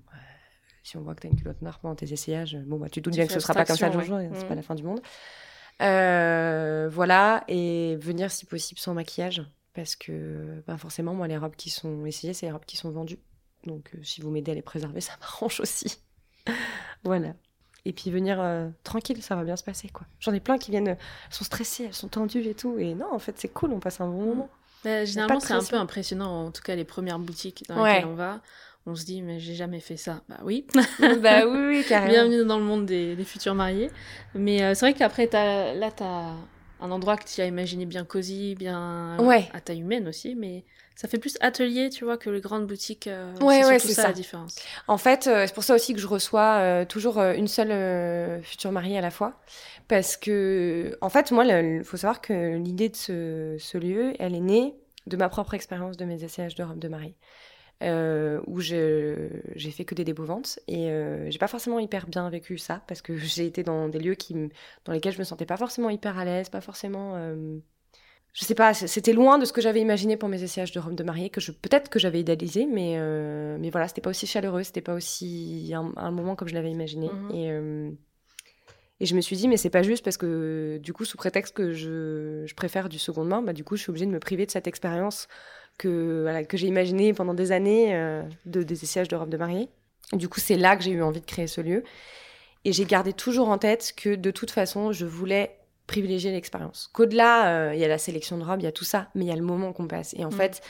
si on voit que tu as une culotte noire pendant tes essayages, bon, bah, tu te doutes bien que ce sera pas comme ça le jour, c'est pas mm. la fin du monde. voilà, et venir si possible sans maquillage, parce que ben, forcément, moi, les robes qui sont essayées, c'est les robes qui sont vendues. Donc, si vous m'aidez à les préserver, ça m'arrange aussi. voilà et puis venir euh, tranquille, ça va bien se passer quoi. J'en ai plein qui viennent, elles sont stressées, elles sont tendues et tout, et non, en fait c'est cool, on passe un bon moment. Bah, généralement c'est un peu impressionnant, en tout cas les premières boutiques dans lesquelles on va, on se dit mais j'ai jamais fait ça. Bah oui. bah oui, oui, carrément. Bienvenue dans le monde des, futurs mariés. Mais euh, c'est vrai qu'après là t'as un endroit que tu as imaginé bien cosy, bien à taille humaine aussi, mais ça fait plus atelier, tu vois, que les grandes boutiques. Euh, ouais, ouais, c'est ça, la différence. En fait, euh, c'est pour ça aussi que je reçois euh, toujours euh, une seule future mariée à la fois. Parce que, en fait, moi, il faut savoir que l'idée de ce, ce, lieu, elle est née de ma propre expérience de mes essayages de robe de mariée. où j'ai fait que des débouvantes et j'ai pas forcément hyper bien vécu ça parce que j'ai été dans des lieux qui, dans lesquels je me sentais pas forcément hyper à l'aise, pas forcément je sais pas, c'était loin de ce que j'avais imaginé pour mes essayages de robe de mariée, que je peut-être que j'avais idéalisé, mais euh, mais voilà, c'était pas aussi chaleureux, c'était pas aussi un, moment comme je l'avais imaginé. Mhm. Et euh, et je me suis dit, mais c'est pas juste parce que du coup, sous prétexte que je, je préfère du seconde main, bah du coup, je suis obligée de me priver de cette expérience que voilà, que j'ai imaginée pendant des années euh, de des essayages de robe de mariée. du coup, c'est là que j'ai eu envie de créer ce lieu. Et j'ai gardé toujours en tête que de toute façon, je voulais privilégier l'expérience. Qu'au-delà, euh, il y a la sélection de robes, il y a tout ça, mais il y a le moment qu'on passe. Et en mm. fait,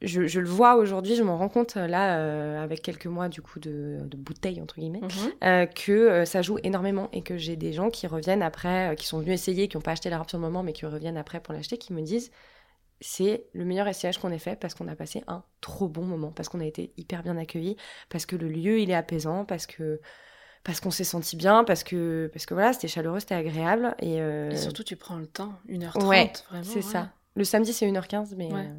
je, je, le vois aujourd'hui, je m'en rends compte euh, là, euh, avec quelques mois du coup de, de bouteille, entre guillemets, mm-hmm. que ça joue énormément et que j'ai des gens qui reviennent après, qui sont venus essayer, qui n'ont pas acheté la robe sur le moment, mais qui reviennent après pour l'acheter, qui me disent c'est le meilleur essayage qu'on ait fait parce qu'on a passé un trop bon moment, parce qu'on a été hyper bien accueillis, parce que le lieu il est apaisant, parce que parce qu'on s'est senti bien, parce que, parce que voilà, c'était chaleureux, c'était agréable. Et, euh, surtout, tu prends le temps, 1h30, ouais, vraiment. C'est ça. Le samedi, c'est 1h15, mais. Euh,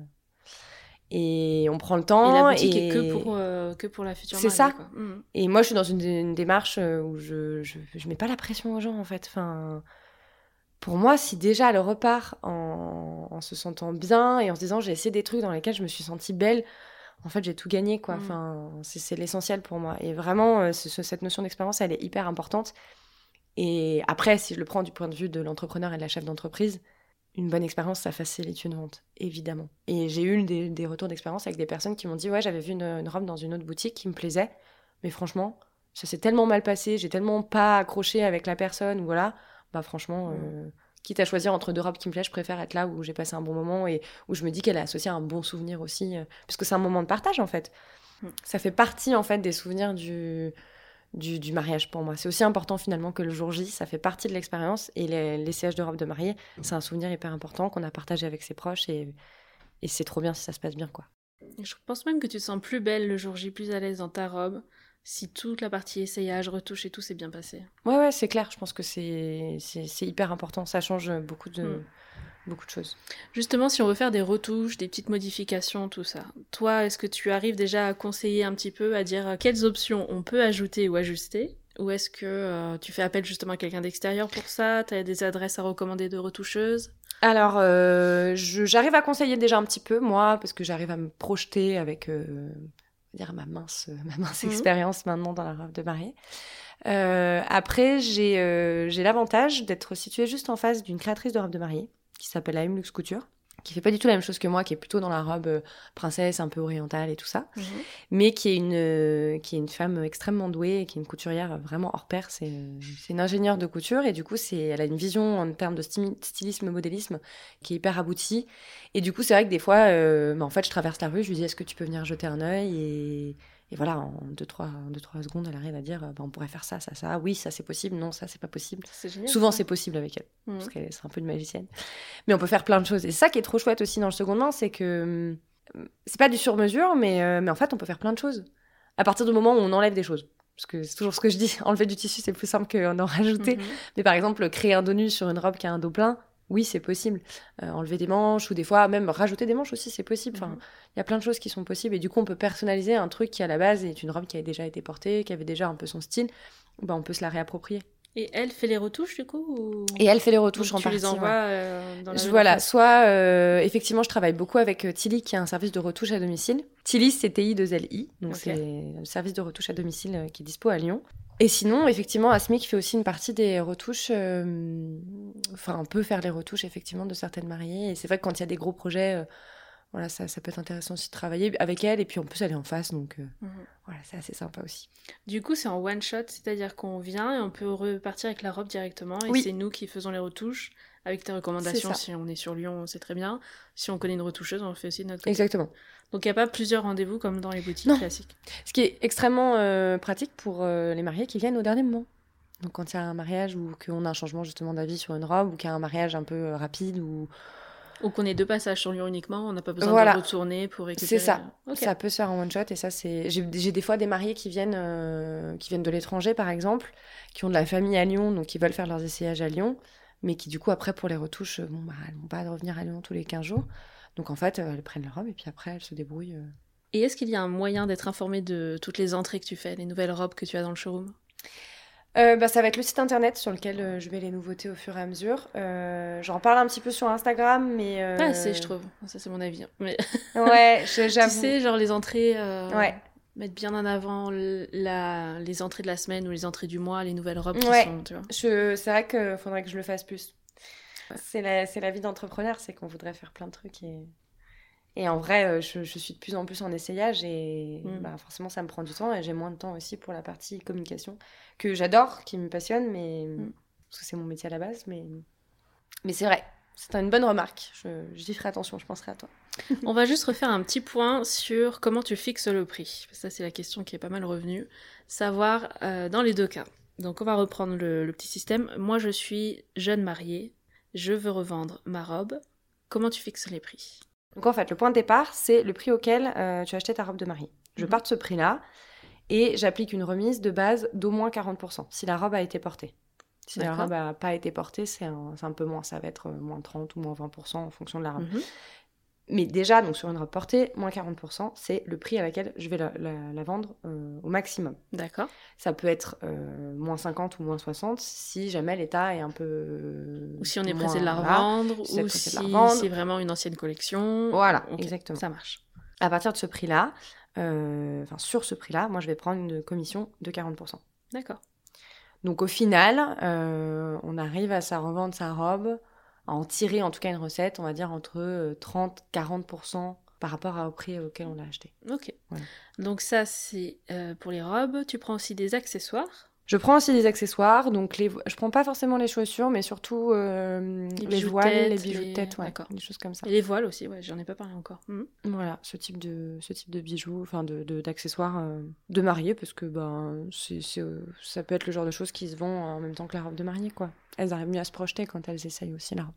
et on prend le temps. Et la boutique est que pour, euh, que pour la future C'est ça. Mm. Et moi, je suis dans une, démarche où je, je, je, mets pas la pression aux gens, en fait. Enfin, pour moi, si déjà elle repart en, en se sentant bien et en se disant j'ai essayé des trucs dans lesquels je me suis sentie belle, en fait, j'ai tout gagné, quoi. Mm. Enfin, c'est l'essentiel pour moi. Et vraiment, euh, cette notion d'expérience, elle est hyper importante. Et après, si je le prends du point de vue de l'entrepreneur et de la chef d'entreprise, une bonne expérience, ça facilite une vente, évidemment. Et j'ai eu des, retours d'expérience avec des personnes qui m'ont dit Ouais, j'avais vu une, robe dans une autre boutique qui me plaisait, mais franchement, ça s'est tellement mal passé, j'ai tellement pas accroché avec la personne, voilà, bah franchement, mm. euh, quitte à choisir entre deux robes qui me plaisent, je préfère être là où j'ai passé un bon moment et où je me dis qu'elle est associée à un bon souvenir aussi, euh, puisque c'est un moment de partage en fait. Mm. Ça fait partie en fait des souvenirs du, du, mariage pour moi. C'est aussi important finalement que le jour J, ça fait partie de l'expérience et l'essayage de robe de mariée, c'est un souvenir hyper important qu'on a partagé avec ses proches et, et c'est trop bien si ça se passe bien quoi. Je pense même que tu te sens plus belle le jour J, plus à l'aise dans ta robe, si toute la partie essayage, retouche et tout s'est bien passé. Ouais, ouais, c'est clair. Je pense que c'est hyper important. Ça change beaucoup de, mm. beaucoup de choses. Justement, si on veut faire des retouches, des petites modifications, tout ça, toi, est-ce que tu arrives déjà à conseiller un petit peu, à dire quelles options on peut ajouter ou ajuster? Ou est-ce que euh, tu fais appel justement à quelqu'un d'extérieur pour ça? Tu as des adresses à recommander de retoucheuses? Alors, euh, j'arrive à conseiller déjà un petit peu, moi, parce que j'arrive à me projeter avec euh, dire ma mince, ma mince mmh. expérience maintenant dans la robe de mariée. Euh, après, j'ai euh, j'ai l'avantage d'être située juste en face d'une créatrice de robe de mariée qui s'appelle Aim Lux Couture qui fait pas du tout la même chose que moi, qui est plutôt dans la robe euh, princesse, un peu orientale et tout ça, mhm. mais qui est une euh, qui est une femme extrêmement douée, qui est une couturière vraiment hors pair. C'est euh, une ingénieure de couture et du coup c'est elle a une vision en termes de stylisme, modélisme qui est hyper aboutie. Et du coup c'est vrai que des fois, bah, en fait je traverse la rue, je lui dis est-ce que tu peux venir jeter un œil et et voilà, en 2-3 deux, trois, secondes, elle arrive à dire bah, on pourrait faire ça, ça, ça. Oui, ça c'est possible. Non, ça c'est pas possible. Souvent c'est possible avec elle, mmh. parce qu'elle c'est un peu une magicienne. Mais on peut faire plein de choses. Et ça qui est trop chouette aussi dans le second main, c'est que hum, c'est pas du sur-mesure, mais, euh, mais en fait on peut faire plein de choses. À partir du moment où on enlève des choses. Parce que c'est toujours ce que je dis, enlever du tissu c'est plus simple qu'en rajouter. Mmh. Mais par exemple, créer un dos nu sur une robe qui a un dos plein, oui, c'est possible. Euh, enlever des manches ou des fois même rajouter des manches aussi, c'est possible. Enfin, mhm. il y a plein de choses qui sont possibles et du coup, on peut personnaliser un truc qui à la base est une robe qui avait déjà été portée, qui avait déjà un peu son style. Ben, on peut se la réapproprier. Et elle fait les retouches du coup Et elle fait les retouches en tu partie. les envoies euh, dans la Voilà, soit euh, effectivement je travaille beaucoup avec Tilly qui a un service de retouche à domicile. Tilly c'est TI2LI, donc c'est un service de retouche à domicile qui est dispo à Lyon. Et sinon, effectivement, Asmic fait aussi une partie des retouches. Euh, enfin, on peut faire les retouches, effectivement, de certaines mariées. Et c'est vrai que quand il y a des gros projets, euh, voilà, ça, ça, peut être intéressant aussi de travailler avec elle. Et puis, on peut aller en face. Donc, euh, mhm. voilà, c'est assez sympa aussi. Du coup, c'est en one shot, c'est-à-dire qu'on vient et on peut repartir avec la robe directement. Et c'est nous qui faisons les retouches avec tes recommandations. Si on est sur Lyon, c'est très bien. Si on connaît une retoucheuse, on fait aussi notre côté. Exactement. Donc il n'y a pas plusieurs rendez-vous comme dans les boutiques classiques. Ce qui est extrêmement euh, pratique pour euh, les mariés qui viennent au dernier moment. Donc quand il y a un mariage ou qu'on a un changement justement d'avis sur une robe ou qu'il y a un mariage un peu euh, rapide ou... Ou qu'on ait deux passages sur Lyon uniquement, on n'a pas besoin de retourner pour récupérer. C'est ça. Ça peut se faire en one shot et ça c'est. J'ai des fois des mariés qui viennent, qui viennent de l'étranger par exemple, qui ont de la famille à Lyon, donc qui veulent faire leurs essayages à Lyon mais qui du coup après pour les retouches, bon bah elles vont pas revenir à Lyon tous les 15 jours. Donc en fait, elles prennent leur robe et puis après elles se débrouillent. Euh. Et est-ce qu'il y a un moyen d'être informé de toutes les entrées que tu fais, les nouvelles robes que tu as dans le showroom? Euh, bah, ça va être le site internet sur lequel euh, je mets les nouveautés au fur et à mesure. J'en parle un petit peu sur Instagram, mais. Pas assez, je trouve. Ça, c'est mon avis. Hein. Mais... ouais, j'avoue. tu sais, genre les entrées. Ouais mettre bien en avant la, les entrées de la semaine ou les entrées du mois, les nouvelles robes qui sont, tu vois. C'est vrai qu'il faudrait que je le fasse plus. C'est la, la, vie d'entrepreneur, c'est qu'on voudrait faire plein de trucs et, et en vrai, euh, je, je, suis de plus en plus en essayage et mm. bah, forcément ça me prend du temps et j'ai moins de temps aussi pour la partie communication que j'adore, qui me passionne, mais mm. parce que c'est mon métier à la base, mais, mais c'est vrai, c'est une bonne remarque. J'y ferai attention, je penserai à toi. On va juste refaire un petit point sur comment tu fixes le prix. Ça, c'est la question qui est pas mal revenue. Savoir euh, dans les deux cas. Donc, on va reprendre le, petit système. Moi, je suis jeune mariée. Je veux revendre ma robe. Comment tu fixes les prix? Donc, en fait, le point de départ, c'est le prix auquel euh, tu as acheté ta robe de mariée. Je mhm. pars de ce prix-là et j'applique une remise de base d'au moins 40% si la robe a été portée. Si la robe n'a pas été portée, c'est un, peu moins. Ça va être euh, moins 30 ou moins 20% en fonction de la robe. Mhm. Mais déjà, donc sur une robe portée, moins 40%, c'est le prix à laquelle je vais la, vendre euh, au maximum. D'accord. Ça peut être euh, moins 50 ou moins 60 si jamais l'état est un peu. Ou si on est pressé de la revendre, ou si c'est vraiment une ancienne collection. Voilà, exactement. Ça marche. À partir de ce prix-là, enfin sur ce prix-là, moi je vais prendre une commission de 40%. D'accord. Donc au final, euh, on arrive à sa revendre sa robe en tirer en tout cas une recette, on va dire entre 30-40% par rapport au prix auquel on l'a acheté. Ok. Donc ça, c'est pour les robes. Tu prends aussi des accessoires je prends aussi des accessoires, donc les... je prends pas forcément les chaussures, mais surtout euh, les, voiles, les bijoux de tête, ouais, des choses comme ça. Et les voiles aussi, ouais, j'en ai pas parlé encore. Hmm. Voilà, ce type de, ce type de bijoux, enfin de, d'accessoires euh, de, mariée, parce que ben, c'est, euh, ça peut être le genre de choses qui se vont en même temps que la robe de mariée, quoi. Elles arrivent mieux à se projeter quand elles essayent aussi la robe.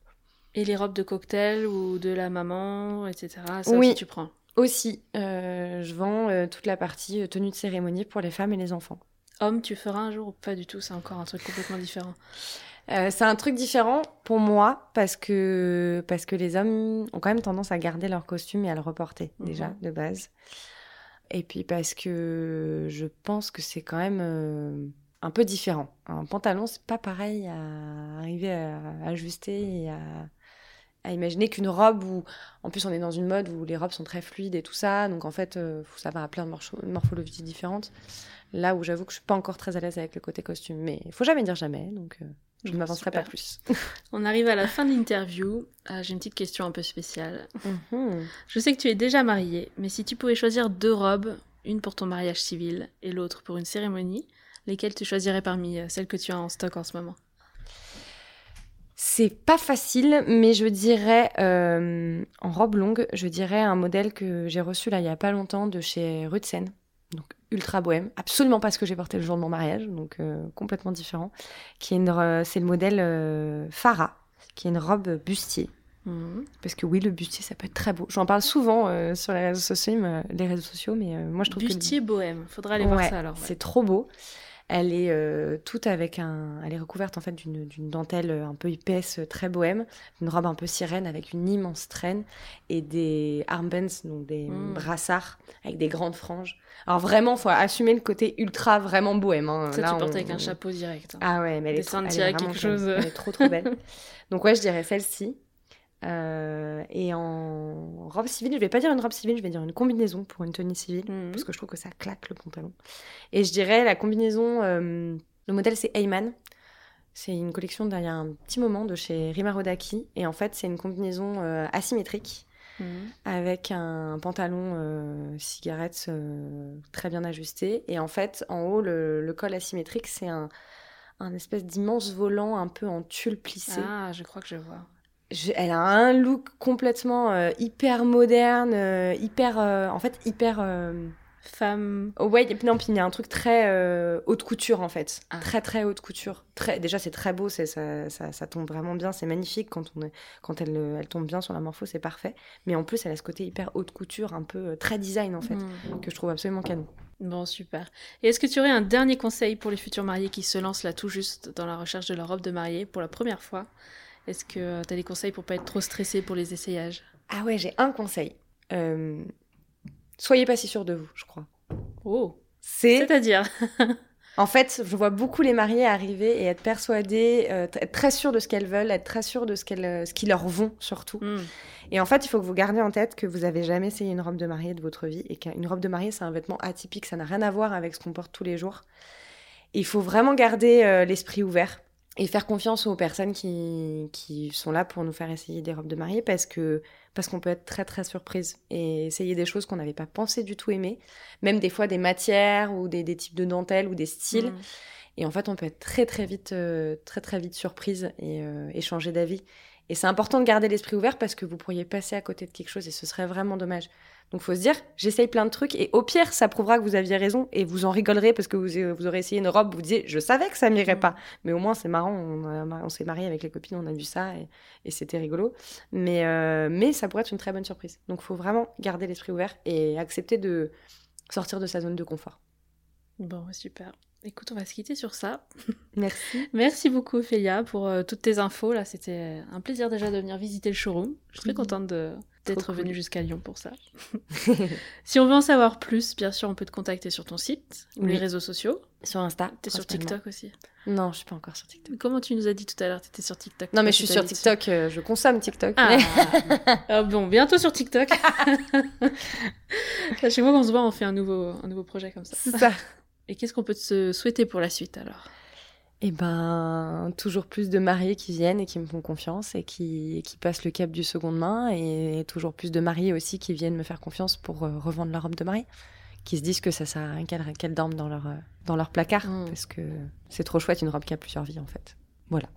Et les robes de cocktail ou de la maman, etc. Ça oui. aussi tu prends Aussi, je vends toute la partie tenue de cérémonie pour les femmes et les enfants. Homme, tu feras un jour ou pas du tout C'est encore un truc complètement différent. Euh, c'est un truc différent pour moi parce que, parce que les hommes ont quand même tendance à garder leur costume et à le reporter mhm. déjà de base. Et puis parce que je pense que c'est quand même euh, un peu différent. Un pantalon, c'est pas pareil à arriver à, ajuster et à, à imaginer qu'une robe où, en plus, on est dans une mode où les robes sont très fluides et tout ça, donc en fait, euh, faut savoir à plein de morphologies différentes. Là où j'avoue que je suis pas encore très à l'aise avec le côté costume, mais il faut jamais dire jamais, donc euh, je ne m'avancerai pas plus. On arrive à la fin de l'interview. Ah, j'ai une petite question un peu spéciale. Mhm. Je sais que tu es déjà mariée, mais si tu pouvais choisir deux robes, une pour ton mariage civil et l'autre pour une cérémonie, lesquelles tu choisirais parmi euh, celles que tu as en stock en ce moment? C'est pas facile, mais je dirais euh, en robe longue, je dirais un modèle que j'ai reçu là il y a pas longtemps de chez Rudsen donc ultra bohème, absolument pas ce que j'ai porté le jour de mon mariage, donc euh, complètement différent. Qui est une, c'est le modèle euh, Farah, qui est une robe bustier. Mhm. Parce que oui, le bustier, ça peut être très beau. J'en parle souvent euh, sur les réseaux sociaux, mais, les réseaux sociaux, mais moi je trouve bustier bohème. Faudra aller voir ça alors. C'est trop beau. Elle est euh, toute avec un. Elle est recouverte en fait d'une dentelle un peu épaisse, très bohème, une robe un peu sirène avec une immense traîne et des armbands, donc des mmh. brassards avec des grandes franges. Alors vraiment, faut assumer le côté ultra vraiment bohème. Hein. Ça, tu portes avec un chapeau direct. Hein. Ah ouais, mais elle est, trop, quelque chose. Elle est trop trop belle. donc ouais, je dirais celle-ci. Euh, et en robe civile, je vais pas dire une robe civile, je vais dire une combinaison pour une tenue civile, mhm. parce que je trouve que ça claque le pantalon. Et je dirais la combinaison, euh, le modèle c'est Heyman. C'est une collection d'il y a un petit moment de chez Rimarodaki. Et en fait, c'est une combinaison euh, asymétrique mhm. avec un pantalon cigarette très bien ajusté. Et en fait, en haut, le, col asymétrique, c'est un, un espèce d'immense volant un peu en tulle plissé. Ah, je crois que je vois elle a un look complètement euh, hyper moderne, euh, hyper, euh, en fait, hyper femme. Oh, ouais, non, puis il y a un truc très haute couture en fait, ah. très très haute couture. Très, déjà c'est très beau, ça, ça, ça, tombe vraiment bien, c'est magnifique quand on est, quand elle, elle tombe bien sur la morpho, c'est parfait. Mais en plus, elle a ce côté hyper haute couture, un peu très design en fait, mmh. que je trouve absolument canon. Bon, super. Et est-ce que tu aurais un dernier conseil pour les futurs mariés qui se lancent là tout juste dans la recherche de leur robe de mariée pour la première fois? Est-ce que euh, tu as des conseils pour pas être trop stressé pour les essayages? Ah ouais, j'ai un conseil. Euh, soyez pas si sûr de vous, je crois. Oh C'est... à dire En fait, je vois beaucoup les mariés arriver et être persuadés, euh, être très sûrs de ce qu'elles veulent, être très sûrs de ce, qu'elles, ce qui leur vont surtout. Hmm. Et en fait, il faut que vous gardiez en tête que vous avez jamais essayé une robe de mariée de votre vie et qu'une robe de mariée, c'est un vêtement atypique, ça n'a rien à voir avec ce qu'on porte tous les jours. il faut vraiment garder l'esprit ouvert et faire confiance aux personnes qui, qui sont là pour nous faire essayer des robes de mariée parce que parce qu'on peut être très très surprise et essayer des choses qu'on n'avait pas pensé du tout aimer, même des fois des matières ou des, des types de dentelles ou des styles. Mm. Et en fait, on peut être très très vite euh, très très vite surprise et, euh, et changer d'avis. Et c'est important de garder l'esprit ouvert parce que vous pourriez passer à côté de quelque chose et ce serait vraiment dommage. Donc faut se dire, j'essaye plein de trucs et au pire, ça prouvera que vous aviez raison et vous en rigolerez parce que vous, vous aurez essayé une robe, vous disiez, je savais que ça m'irait pas. Mais au moins, c'est marrant, on, s'est marié avec les copines, on a vu ça et, c'était rigolo. Mais, euh, mais ça pourrait être une très bonne surprise. Donc faut vraiment garder l'esprit ouvert et accepter de sortir de sa zone de confort. Bon, super. Écoute, on va se quitter sur ça. Merci. Merci beaucoup, Ophélia, pour euh, toutes tes infos. Là, c'était un plaisir déjà de venir visiter le showroom. Je suis très contente d'être venue jusqu'à Lyon pour ça. si on veut en savoir plus, bien sûr, on peut te contacter sur ton site ou les réseaux sociaux. Sur Insta. T'es sur TikTok aussi Non, je suis pas encore sur TikTok. comment tu nous as dit tout à l'heure T'étais sur TikTok Non, mais je suis sur TikTok. Euh, je consomme TikTok. Ah. ah. bon, bientôt sur TikTok. Chez moi, on se voit, on fait un nouveau, un nouveau projet comme ça. C'est ça. Et qu'est-ce qu'on peut te souhaiter pour la suite alors? Eh ben, toujours plus de mariés qui viennent et qui me font confiance et qui, qui passent le cap du seconde main et toujours plus de mariés aussi qui viennent me faire confiance pour euh, revendre leur robe de mariée, qui se disent que ça sert à rien qu'elles dorment dans leur, euh, dans leur placard mmh. parce que c'est trop chouette une robe qui a plusieurs vies en fait. Voilà.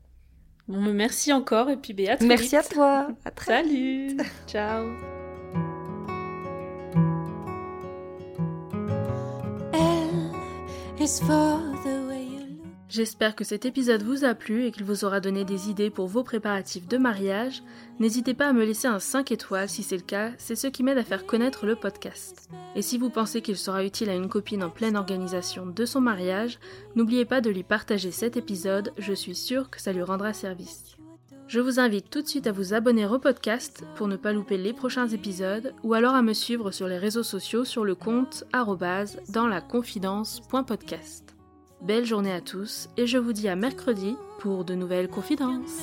Bon, merci encore et puis Béat. Merci à toi. À très Salut. Ciao. J'espère que cet épisode vous a plu et qu'il vous aura donné des idées pour vos préparatifs de mariage. N'hésitez pas à me laisser un 5 étoiles si c'est le cas, c'est ce qui m'aide à faire connaître le podcast. Et si vous pensez qu'il sera utile à une copine en pleine organisation de son mariage, n'oubliez pas de lui partager cet épisode, je suis sûre que ça lui rendra service. Je vous invite tout de suite à vous abonner au podcast pour ne pas louper les prochains épisodes ou alors à me suivre sur les réseaux sociaux sur le compte dans la. Belle journée à tous et je vous dis à mercredi pour de nouvelles confidences.